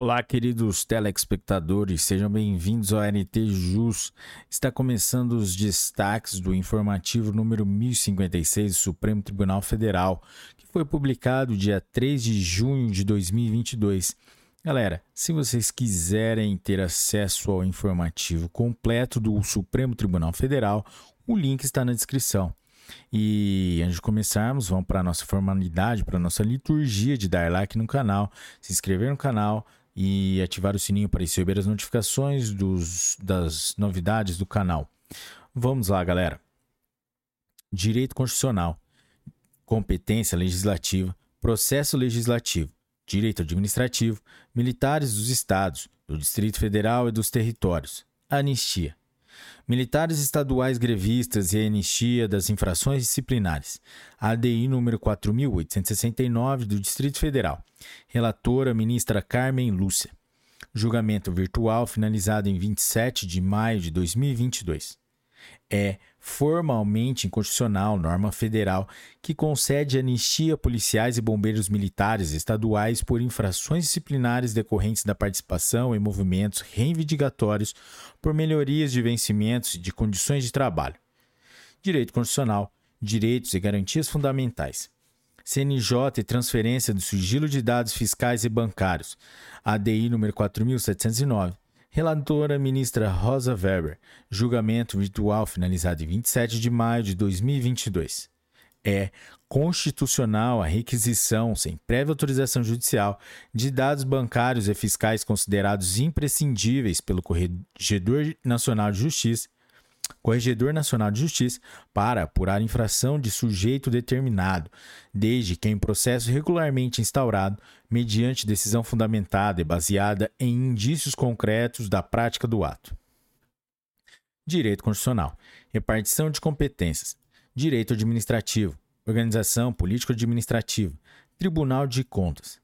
Olá, queridos telespectadores, sejam bem-vindos ao NT Jus. Está começando os destaques do informativo número 1056 do Supremo Tribunal Federal, que foi publicado dia 3 de junho de 2022. Galera, se vocês quiserem ter acesso ao informativo completo do Supremo Tribunal Federal, o link está na descrição. E antes de começarmos, vamos para a nossa formalidade, para a nossa liturgia de dar like no canal, se inscrever no canal, e ativar o sininho para receber as notificações dos, das novidades do canal. Vamos lá, galera. Direito Constitucional, competência legislativa, processo legislativo, direito administrativo, militares dos estados, do Distrito Federal e dos territórios, anistia, Militares estaduais grevistas e anistia das infrações disciplinares. ADI número 4869 do Distrito Federal. Relatora ministra Carmen Lúcia. Julgamento virtual finalizado em 27 de maio de 2022 é formalmente inconstitucional norma federal que concede anistia a policiais e bombeiros militares estaduais por infrações disciplinares decorrentes da participação em movimentos reivindicatórios por melhorias de vencimentos e de condições de trabalho. Direito constitucional, direitos e garantias fundamentais. CNJ e transferência do sigilo de dados fiscais e bancários. ADI número 4709 Relatora ministra Rosa Weber. Julgamento virtual finalizado em 27 de maio de 2022. É constitucional a requisição, sem prévia autorização judicial, de dados bancários e fiscais considerados imprescindíveis pelo Corregedor Nacional de Justiça Corregedor Nacional de Justiça para apurar infração de sujeito determinado, desde que em processo regularmente instaurado, mediante decisão fundamentada e baseada em indícios concretos da prática do ato. Direito Constitucional, repartição de competências, direito administrativo, organização político-administrativa, Tribunal de Contas,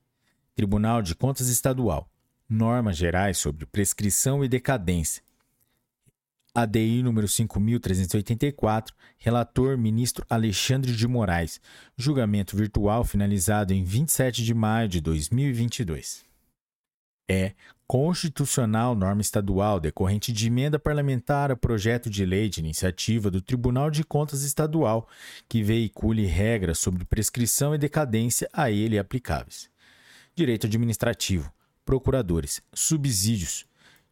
Tribunal de Contas Estadual, normas gerais sobre prescrição e decadência, ADI número 5384, relator ministro Alexandre de Moraes. Julgamento virtual finalizado em 27 de maio de 2022. É constitucional norma estadual decorrente de emenda parlamentar a projeto de lei de iniciativa do Tribunal de Contas Estadual que veicule regras sobre prescrição e decadência a ele aplicáveis. Direito administrativo, procuradores, subsídios,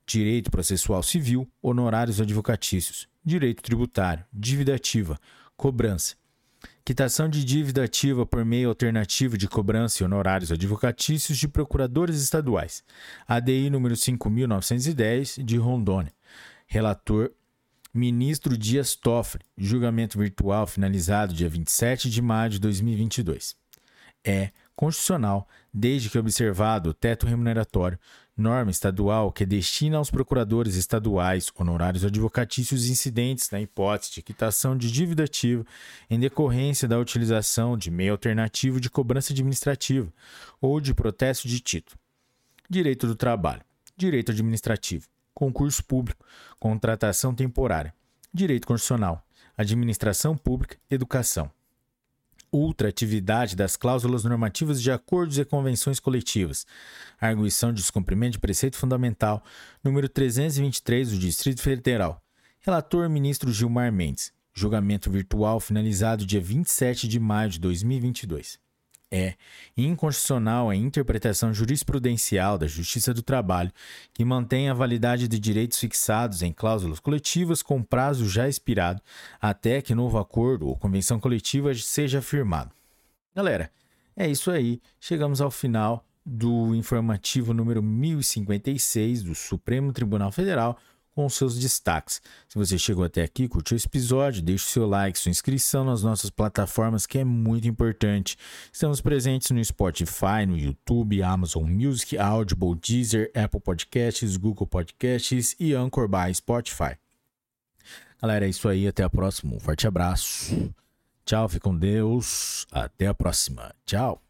direito processual civil, honorários advocatícios, direito tributário, dívida ativa, cobrança, quitação de dívida ativa por meio alternativo de cobrança e honorários advocatícios de procuradores estaduais. ADI número 5910 de Rondônia. Relator Ministro Dias Toffoli. Julgamento virtual finalizado dia 27 de maio de 2022. É constitucional, desde que observado o teto remuneratório norma estadual que destina aos procuradores estaduais honorários advocatícios incidentes na hipótese de quitação de dívida ativa em decorrência da utilização de meio alternativo de cobrança administrativa ou de protesto de título. Direito do trabalho, direito administrativo, concurso público, contratação temporária, direito constitucional, administração pública, educação ultratividade das cláusulas normativas de acordos e convenções coletivas, arguição de descumprimento de preceito fundamental, número 323 do Distrito Federal. Relator ministro Gilmar Mendes. Julgamento virtual finalizado dia 27 de maio de 2022. É inconstitucional a interpretação jurisprudencial da Justiça do Trabalho que mantém a validade de direitos fixados em cláusulas coletivas com prazo já expirado até que novo acordo ou convenção coletiva seja firmado. Galera, é isso aí. Chegamos ao final do informativo número 1056 do Supremo Tribunal Federal com seus destaques. Se você chegou até aqui, curtiu esse episódio, deixe seu like, sua inscrição nas nossas plataformas, que é muito importante. Estamos presentes no Spotify, no YouTube, Amazon Music, Audible, Deezer, Apple Podcasts, Google Podcasts e Anchor by Spotify. Galera, é isso aí. Até a próxima. Um forte abraço. Tchau, fique com Deus. Até a próxima. Tchau.